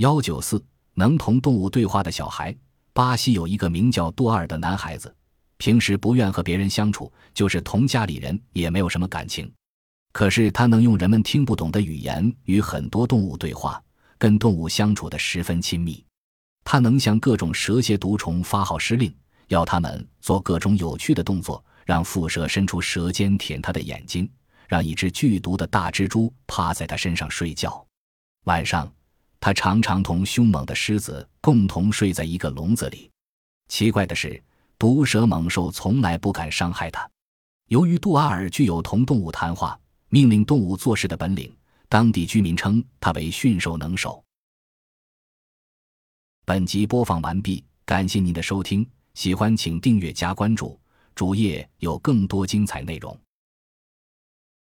幺九四能同动物对话的小孩。巴西有一个名叫杜尔的男孩子，平时不愿和别人相处，就是同家里人也没有什么感情。可是他能用人们听不懂的语言与很多动物对话，跟动物相处的十分亲密。他能向各种蛇蝎毒虫发号施令，要他们做各种有趣的动作，让蝮蛇伸出舌尖舔他的眼睛，让一只剧毒的大蜘蛛趴在他身上睡觉。晚上，他常常同凶猛的狮子共同睡在一个笼子里。奇怪的是，毒蛇猛兽从来不敢伤害他。由于杜阿尔具有同动物谈话。命令动物做事的本领，当地居民称他为驯兽能手。本集播放完毕，感谢您的收听，喜欢请订阅加关注，主页有更多精彩内容。